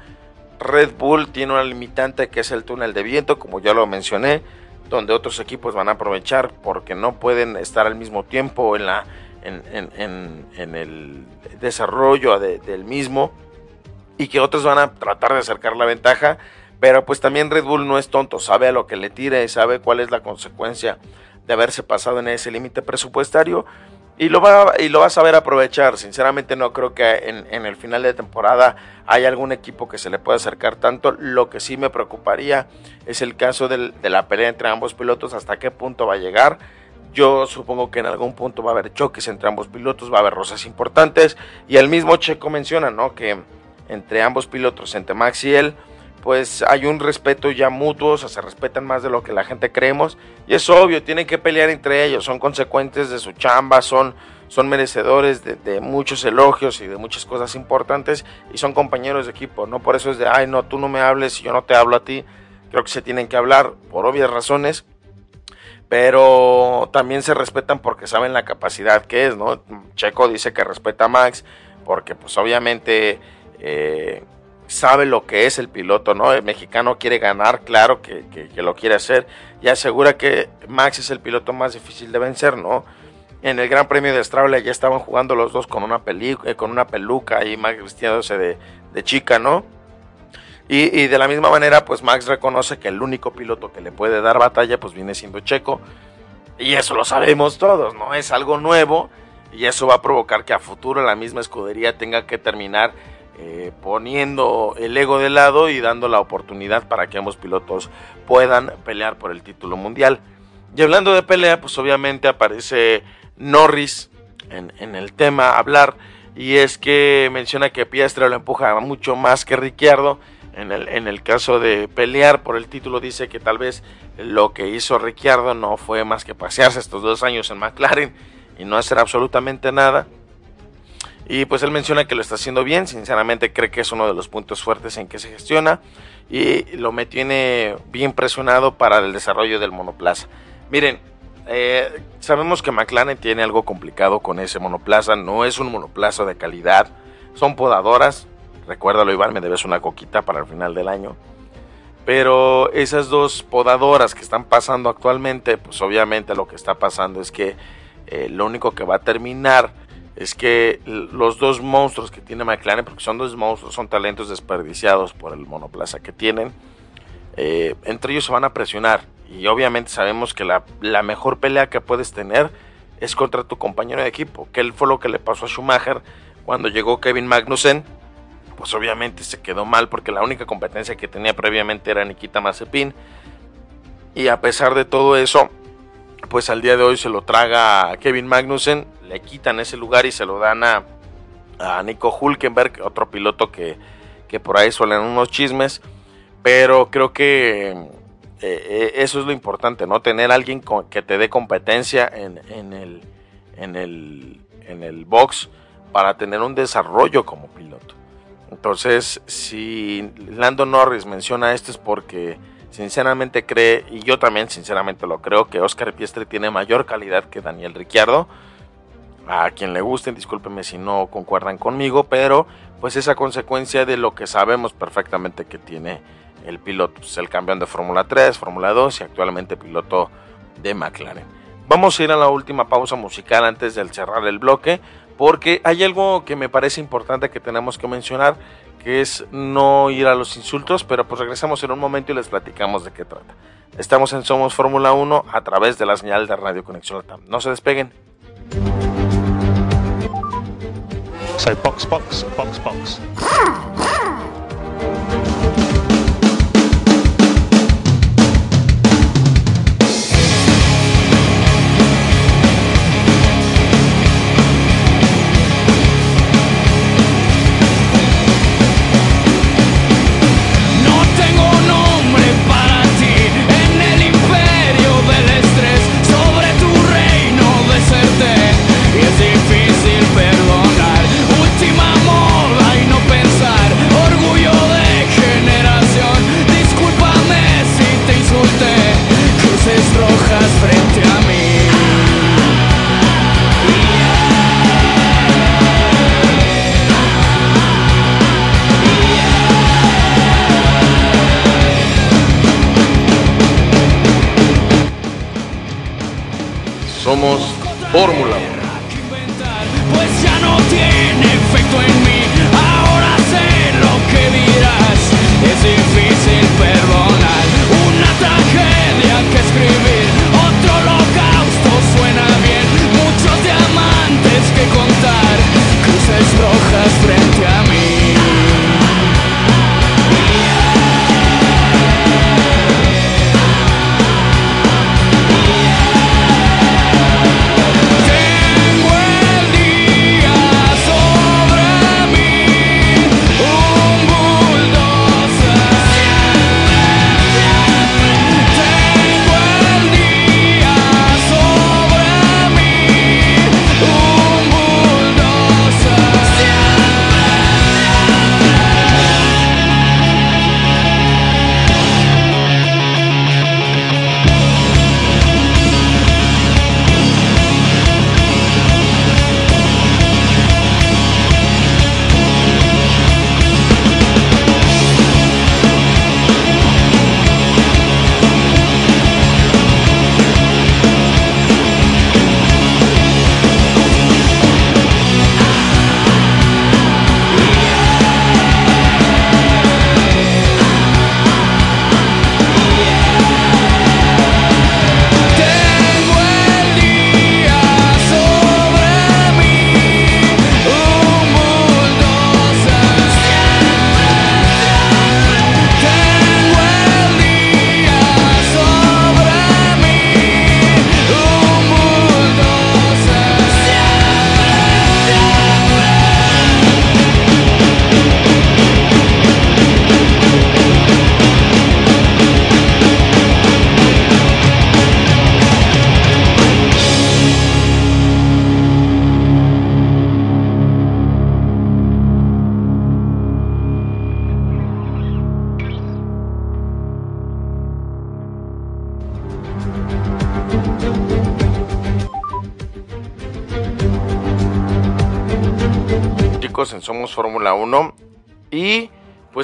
Red Bull tiene una limitante que es el túnel de viento, como ya lo mencioné, donde otros equipos van a aprovechar porque no pueden estar al mismo tiempo en, la, en, el desarrollo del mismo y que otros van a tratar de acercar la ventaja, pero pues también Red Bull no es tonto, sabe a lo que le tira y sabe cuál es la consecuencia de haberse pasado en ese límite presupuestario y lo va y lo a saber aprovechar. Sinceramente no creo que en, el final de temporada haya algún equipo que se le pueda acercar tanto. Lo que sí me preocuparía es el caso de la pelea entre ambos pilotos, hasta qué punto va a llegar. Yo supongo que en algún punto va a haber choques entre ambos pilotos, va a haber rosas importantes. Y el mismo Checo menciona, ¿no? Que entre ambos pilotos, entre Max y él, pues hay un respeto ya mutuo, o sea, se respetan más de lo que la gente creemos. Y es obvio, tienen que pelear entre ellos, son consecuentes de su chamba, son, son merecedores de, muchos elogios y de muchas cosas importantes y son compañeros de equipo, ¿no? Por eso es de, ay, no, tú no me hables y yo no te hablo a ti. Creo que se tienen que hablar por obvias razones, pero también se respetan porque saben la capacidad que es, ¿no? Checo dice que respeta a Max porque pues obviamente... Eh, sabe lo que es el piloto, ¿no? El mexicano quiere ganar, claro que, que, lo quiere hacer, y asegura que Max es el piloto más difícil de vencer, ¿no? En el Gran Premio de Australia ya estaban jugando los dos con una, peli eh, con una peluca y Max vistiéndose de, de chica, ¿no? Y, y, de la misma manera, pues Max reconoce que el único piloto que le puede dar batalla, pues viene siendo Checo, y eso lo sabemos todos, ¿no? Es algo nuevo, y eso va a provocar que a futuro la misma escudería tenga que terminar eh, poniendo el ego de lado y dando la oportunidad para que ambos pilotos puedan pelear por el título mundial. Y hablando de pelea, pues obviamente aparece Norris en, el tema hablar y es que menciona que Piastre lo empuja mucho más que Ricciardo. En el, en el caso de pelear por el título dice que tal vez lo que hizo Ricciardo no fue más que pasearse estos dos años en McLaren y no hacer absolutamente nada. Y pues él menciona que lo está haciendo bien, sinceramente cree que es uno de los puntos fuertes en que se gestiona. Y lo me tiene bien presionado para el desarrollo del monoplaza. Miren, eh, sabemos que McLaren tiene algo complicado con ese monoplaza, no es un monoplaza de calidad, son podadoras, recuérdalo Iván, me debes una coquita para el final del año. Pero esas dos podadoras que están pasando actualmente, pues obviamente lo que está pasando es que eh, lo único que va a terminar es que los dos monstruos que tiene McLaren, porque son dos monstruos, son talentos desperdiciados por el monoplaza que tienen, eh, entre ellos se van a presionar. Y obviamente sabemos que la, mejor pelea que puedes tener es contra tu compañero de equipo, que él fue lo que le pasó a Schumacher cuando llegó Kevin Magnussen. Pues obviamente se quedó mal porque la única competencia que tenía previamente era Nikita Mazepin. Y a pesar de todo eso, pues al día de hoy se lo traga Kevin Magnussen, le quitan ese lugar y se lo dan a, Nico Hulkenberg, otro piloto que, que, por ahí suelen unos chismes, pero creo que eh, eh, eso es lo importante, ¿no? Tener alguien que te dé competencia en, en, el, en, el, en el box para tener un desarrollo como piloto. Entonces, si Lando Norris menciona esto es porque sinceramente cree, y yo también sinceramente lo creo, que Oscar Piestre tiene mayor calidad que Daniel Ricciardo. A quien le gusten, discúlpenme si no concuerdan conmigo, pero pues esa consecuencia de lo que sabemos perfectamente que tiene el piloto, pues el campeón de Fórmula 3, Fórmula 2 y actualmente piloto de McLaren. Vamos a ir a la última pausa musical antes de cerrar el bloque, porque hay algo que me parece importante que tenemos que mencionar que es no ir a los insultos, pero pues regresamos en un momento y les platicamos de qué trata. Estamos en Somos Fórmula 1 a través de la señal de Radio Conexión Latam. No se despeguen. So box, box, box, box. Fórmula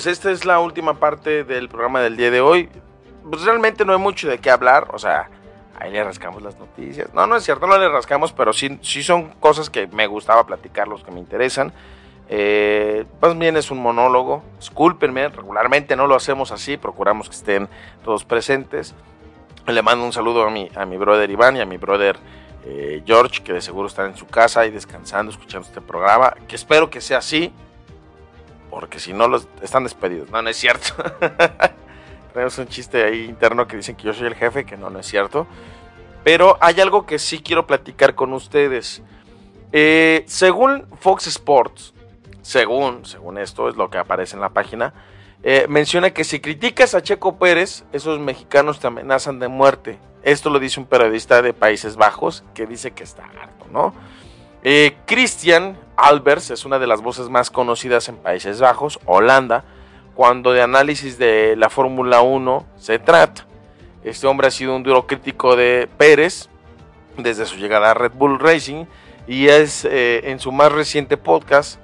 pues esta es la última parte del programa del día de hoy. Pues realmente no hay mucho de qué hablar, o sea, ahí le rascamos las noticias. No, no es cierto, no le rascamos, pero sí, sí son cosas que me gustaba platicar, los que me interesan. Eh, pues bien, es un monólogo. Discúlpenme, regularmente no lo hacemos así, procuramos que estén todos presentes. Le mando un saludo a mi, a mi brother Iván y a mi brother eh, George, que de seguro están en su casa y descansando, escuchando este programa. Que espero que sea así, porque si no, los están despedidos. No, no es cierto. Tenemos un chiste ahí interno que dicen que yo soy el jefe, que no, no es cierto. Pero hay algo que sí quiero platicar con ustedes. Eh, según Fox Sports, según, según esto es lo que aparece en la página, eh, menciona que si criticas a Checo Pérez, esos mexicanos te amenazan de muerte. Esto lo dice un periodista de Países Bajos que dice que está harto, ¿no? Eh, Christian Albers es una de las voces más conocidas en Países Bajos, Holanda, cuando de análisis de la Fórmula 1 se trata. Este hombre ha sido un duro crítico de Pérez desde su llegada a Red Bull Racing y es eh, en su más reciente podcast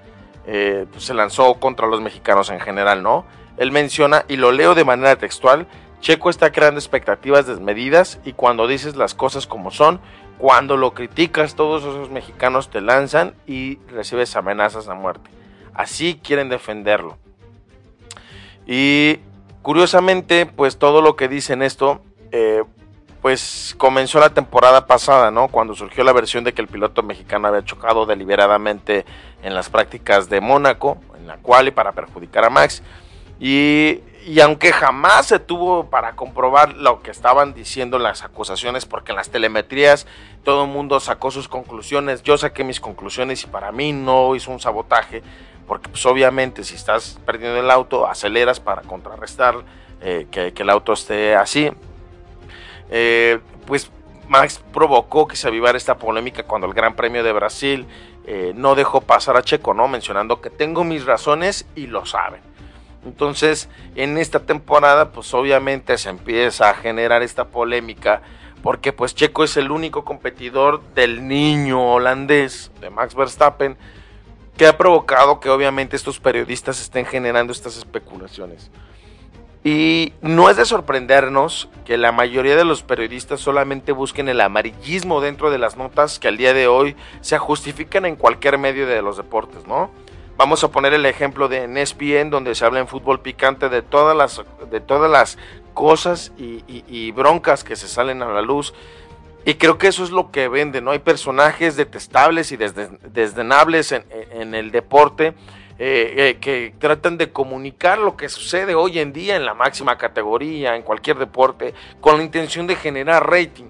eh, pues, se lanzó contra los mexicanos en general, ¿no? Él menciona, y lo leo de manera textual, Checo está creando expectativas desmedidas y cuando dices las cosas como son, cuando lo criticas, todos esos mexicanos te lanzan y recibes amenazas a muerte. Así quieren defenderlo. Y curiosamente, pues todo lo que dicen esto, eh, pues comenzó la temporada pasada, ¿no? Cuando surgió la versión de que el piloto mexicano había chocado deliberadamente en las prácticas de Mónaco, en la cual y para perjudicar a Max. Y, y, aunque jamás se tuvo para comprobar lo que estaban diciendo las acusaciones, porque en las telemetrías todo el mundo sacó sus conclusiones, yo saqué mis conclusiones y para mí no hizo un sabotaje, porque pues obviamente si estás perdiendo el auto, aceleras para contrarrestar eh, que, el auto esté así. Eh, pues Max provocó que se avivara esta polémica cuando el Gran Premio de Brasil eh, no dejó pasar a Checo, ¿no? Mencionando que tengo mis razones y lo saben. Entonces, en esta temporada, pues obviamente se empieza a generar esta polémica porque pues Checo es el único competidor del niño holandés de Max Verstappen que ha provocado que obviamente estos periodistas estén generando estas especulaciones. Y no es de sorprendernos que la mayoría de los periodistas solamente busquen el amarillismo dentro de las notas que al día de hoy se justifican en cualquier medio de los deportes, ¿no? Vamos a poner el ejemplo de ESPN, donde se habla en fútbol picante de todas las, de todas las cosas y, broncas que se salen a la luz. Y creo que eso es lo que vende, ¿no? Hay personajes detestables y desdenables en, en el deporte eh, eh, que tratan de comunicar lo que sucede hoy en día en la máxima categoría, en cualquier deporte, con la intención de generar rating.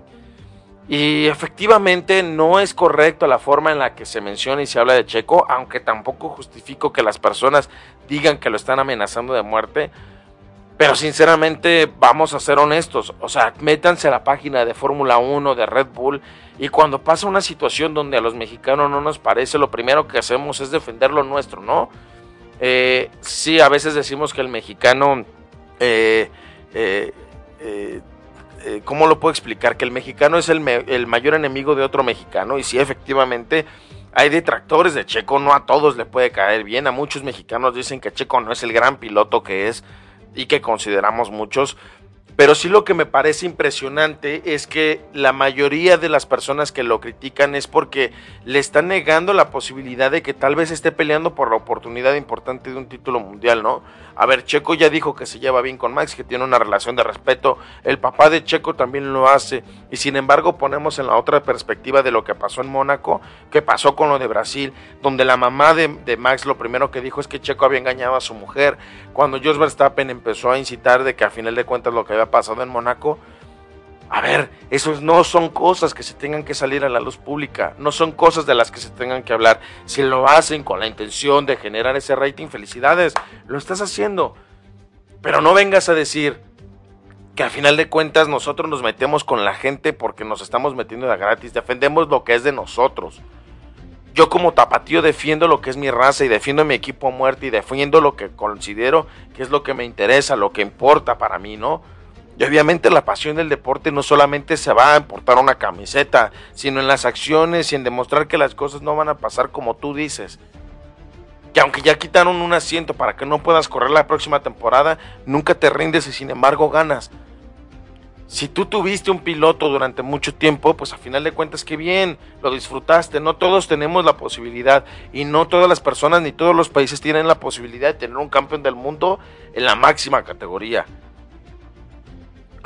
Y efectivamente no es correcto la forma en la que se menciona y se habla de Checo, aunque tampoco justifico que las personas digan que lo están amenazando de muerte. Pero sinceramente, vamos a ser honestos. O sea, métanse a la página de Fórmula 1, de Red Bull, y cuando pasa una situación donde a los mexicanos no nos parece, lo primero que hacemos es defender lo nuestro, ¿no? Eh, sí, a veces decimos que el mexicano... Eh, eh, eh ¿cómo lo puedo explicar? Que el mexicano es el, me el, mayor enemigo de otro mexicano y sí, efectivamente hay detractores de Checo, no a todos le puede caer bien, a muchos mexicanos dicen que Checo no es el gran piloto que es y que consideramos muchos, pero sí lo que me parece impresionante es que la mayoría de las personas que lo critican es porque le están negando la posibilidad de que tal vez esté peleando por la oportunidad importante de un título mundial, ¿no? A ver, Checo ya dijo que se lleva bien con Max, que tiene una relación de respeto. El papá de Checo también lo hace. Y sin embargo, ponemos en la otra perspectiva de lo que pasó en Mónaco, que pasó con lo de Brasil, donde la mamá de, Max lo primero que dijo es que Checo había engañado a su mujer. Cuando Jos Verstappen empezó a incitar de que a final de cuentas lo que había pasado en Mónaco a ver, esos no son cosas que se tengan que salir a la luz pública, no son cosas de las que se tengan que hablar. Si lo hacen con la intención de generar ese rating, felicidades, lo estás haciendo. Pero no vengas a decir que al final de cuentas nosotros nos metemos con la gente porque nos estamos metiendo de gratis, defendemos lo que es de nosotros. Yo como tapatío defiendo lo que es mi raza y defiendo mi equipo a muerte y defiendo lo que considero que es lo que me interesa, lo que importa para mí, ¿no? Y obviamente la pasión del deporte no solamente se va a importar una camiseta, sino en las acciones y en demostrar que las cosas no van a pasar como tú dices. que aunque ya quitaron un asiento para que no puedas correr la próxima temporada, nunca te rindes y sin embargo ganas. Si tú tuviste un piloto durante mucho tiempo, pues a final de cuentas qué bien, lo disfrutaste. No todos tenemos la posibilidad y no todas las personas ni todos los países tienen la posibilidad de tener un campeón del mundo en la máxima categoría.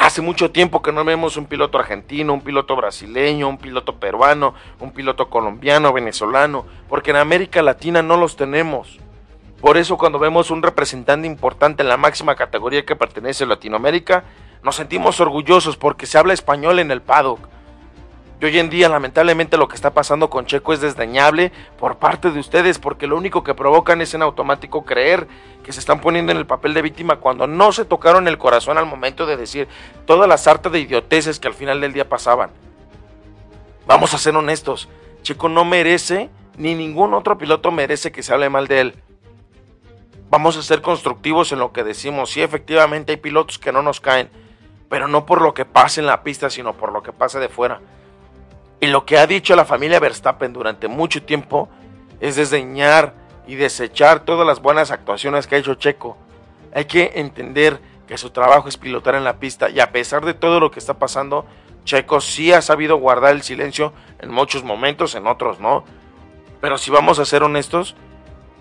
Hace mucho tiempo que no vemos un piloto argentino, un piloto brasileño, un piloto peruano, un piloto colombiano, venezolano, porque en América Latina no los tenemos. Por eso cuando vemos un representante importante en la máxima categoría que pertenece a Latinoamérica, nos sentimos orgullosos porque se habla español en el paddock. Y hoy en día, lamentablemente, lo que está pasando con Checo es desdeñable por parte de ustedes, porque lo único que provocan es en automático creer que se están poniendo en el papel de víctima cuando no se tocaron el corazón al momento de decir todas las sarta de idioteces que al final del día pasaban. Vamos a ser honestos, Checo no merece, ni ningún otro piloto merece que se hable mal de él. Vamos a ser constructivos en lo que decimos. Sí, efectivamente hay pilotos que no nos caen, pero no por lo que pasa en la pista, sino por lo que pasa de fuera. Y lo que ha dicho la familia Verstappen durante mucho tiempo es desdeñar y desechar todas las buenas actuaciones que ha hecho Checo. Hay que entender que su trabajo es pilotar en la pista y a pesar de todo lo que está pasando, Checo sí ha sabido guardar el silencio en muchos momentos, en otros no. Pero si vamos a ser honestos,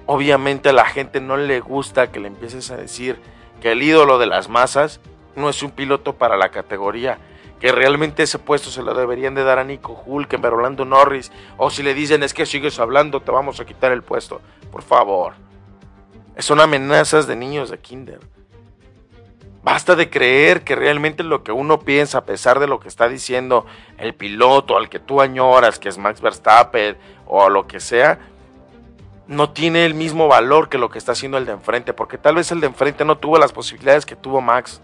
obviamente a la gente no le gusta que le empieces a decir que el ídolo de las masas no es un piloto para la categoría que realmente ese puesto se lo deberían de dar a Nico Hulkenberg, Orlando Norris, o si le dicen es que sigues hablando, te vamos a quitar el puesto. Por favor. Son amenazas de niños de kinder. Basta de creer que realmente lo que uno piensa, a pesar de lo que está diciendo el piloto al que tú añoras, que es Max Verstappen o lo que sea, no tiene el mismo valor que lo que está haciendo el de enfrente, porque tal vez el de enfrente no tuvo las posibilidades que tuvo Max.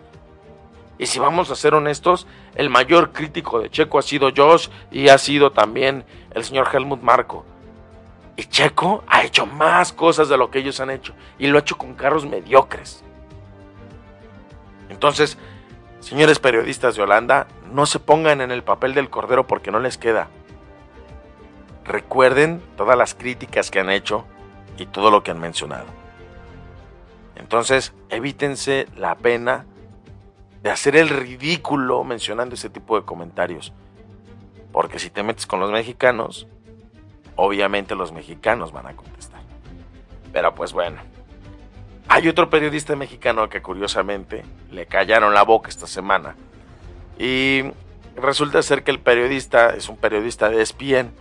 Y si vamos a ser honestos, el mayor crítico de Checo ha sido Josh y ha sido también el señor Helmut Marco. Y Checo ha hecho más cosas de lo que ellos han hecho. Y lo ha hecho con carros mediocres. Entonces, señores periodistas de Holanda, no se pongan en el papel del cordero porque no les queda. Recuerden todas las críticas que han hecho y todo lo que han mencionado. Entonces, evítense la pena de hacer el ridículo mencionando ese tipo de comentarios. Porque si te metes con los mexicanos, obviamente los mexicanos van a contestar. Pero pues bueno. Hay otro periodista mexicano que curiosamente le callaron la boca esta semana. Y resulta ser que el periodista es un periodista de ESPN.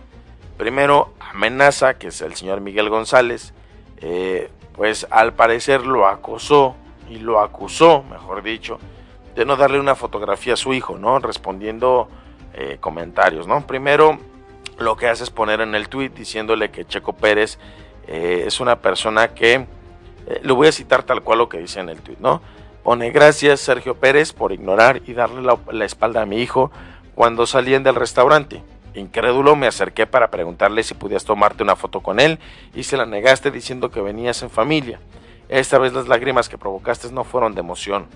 Primero amenaza, que es el señor Miguel González, eh, pues al parecer lo acosó y lo acusó, mejor dicho, de no darle una fotografía a su hijo, ¿no? Respondiendo eh, comentarios, ¿no? Primero lo que hace es poner en el tweet diciéndole que Checo Pérez eh, es una persona que, eh, lo voy a citar tal cual lo que dice en el tweet, ¿no? Pone gracias Sergio Pérez por ignorar y darle la, la espalda a mi hijo cuando salían del restaurante. Incrédulo me acerqué para preguntarle si podías tomarte una foto con él y se la negaste diciendo que venías en familia. Esta vez las lágrimas que provocaste no fueron de emoción,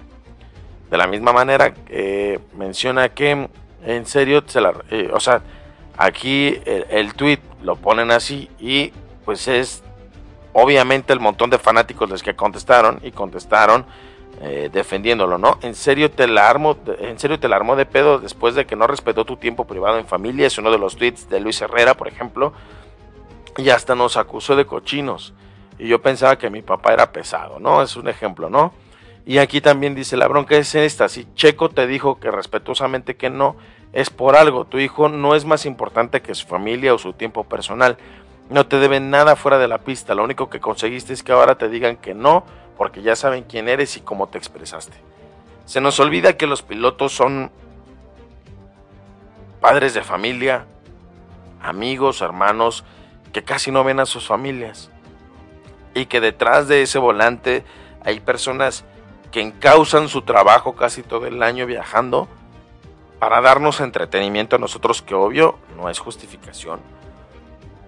de la misma manera, eh, menciona que en serio, se la, eh, o sea, aquí el, tweet lo ponen así y pues es obviamente el montón de fanáticos los que contestaron y contestaron eh, defendiéndolo, ¿no? En serio te la armo, en serio te la armó de pedo después de que no respetó tu tiempo privado en familia, es uno de los tweets de Luis Herrera, por ejemplo, y hasta nos acusó de cochinos. Y yo pensaba que mi papá era pesado, ¿no? Es un ejemplo, ¿no? Y aquí también dice, la bronca es esta, si Checo te dijo que respetuosamente que no, es por algo, tu hijo no es más importante que su familia o su tiempo personal, no te deben nada fuera de la pista, lo único que conseguiste es que ahora te digan que no, porque ya saben quién eres y cómo te expresaste. Se nos olvida que los pilotos son padres de familia, amigos, hermanos, que casi no ven a sus familias. Y que detrás de ese volante hay personas que encausan su trabajo casi todo el año viajando para darnos entretenimiento a nosotros, que obvio no es justificación.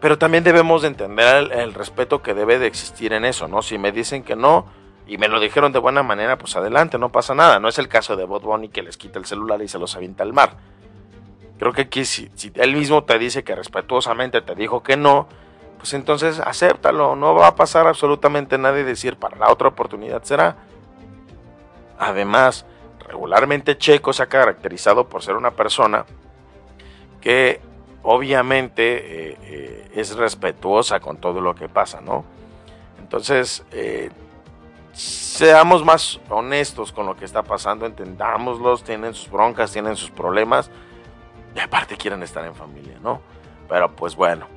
Pero también debemos de entender el, respeto que debe de existir en eso, ¿no? Si me dicen que no y me lo dijeron de buena manera, pues adelante, no pasa nada. No es el caso de Bot Bunny que les quita el celular y se los avienta al mar. Creo que aquí si, si él mismo te dice que respetuosamente te dijo que no, pues entonces acéptalo, no va a pasar absolutamente nada y decir para la otra oportunidad será. Además, regularmente Checo se ha caracterizado por ser una persona que obviamente eh, eh, es respetuosa con todo lo que pasa, ¿no? Entonces, eh, seamos más honestos con lo que está pasando, entendámoslos, tienen sus broncas, tienen sus problemas, y aparte quieren estar en familia, ¿no? Pero pues bueno.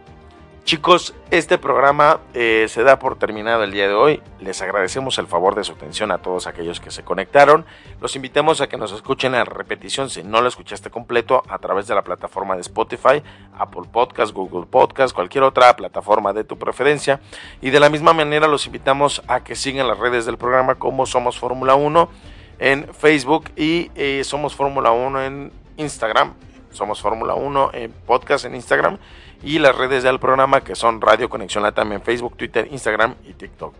Chicos, este programa eh, se da por terminado el día de hoy. Les agradecemos el favor de su atención a todos aquellos que se conectaron. Los invitamos a que nos escuchen en repetición si no lo escuchaste completo a través de la plataforma de Spotify, Apple Podcast, Google Podcast, cualquier otra plataforma de tu preferencia. Y de la misma manera los invitamos a que sigan las redes del programa como Somos Fórmula 1 en Facebook y eh, Somos Fórmula 1 en Instagram. Somos Fórmula 1 en podcast en Instagram y las redes del programa que son Radio Conexión Latam en Facebook, Twitter, Instagram y TikTok.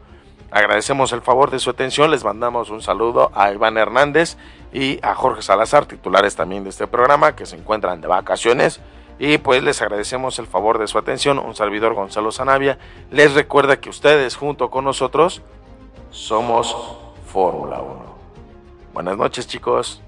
Agradecemos el favor de su atención, les mandamos un saludo a Iván Hernández y a Jorge Salazar, titulares también de este programa que se encuentran de vacaciones. Y pues les agradecemos el favor de su atención, un servidor Gonzalo Zanavia. Les recuerda que ustedes junto con nosotros somos Fórmula 1. Buenas noches chicos.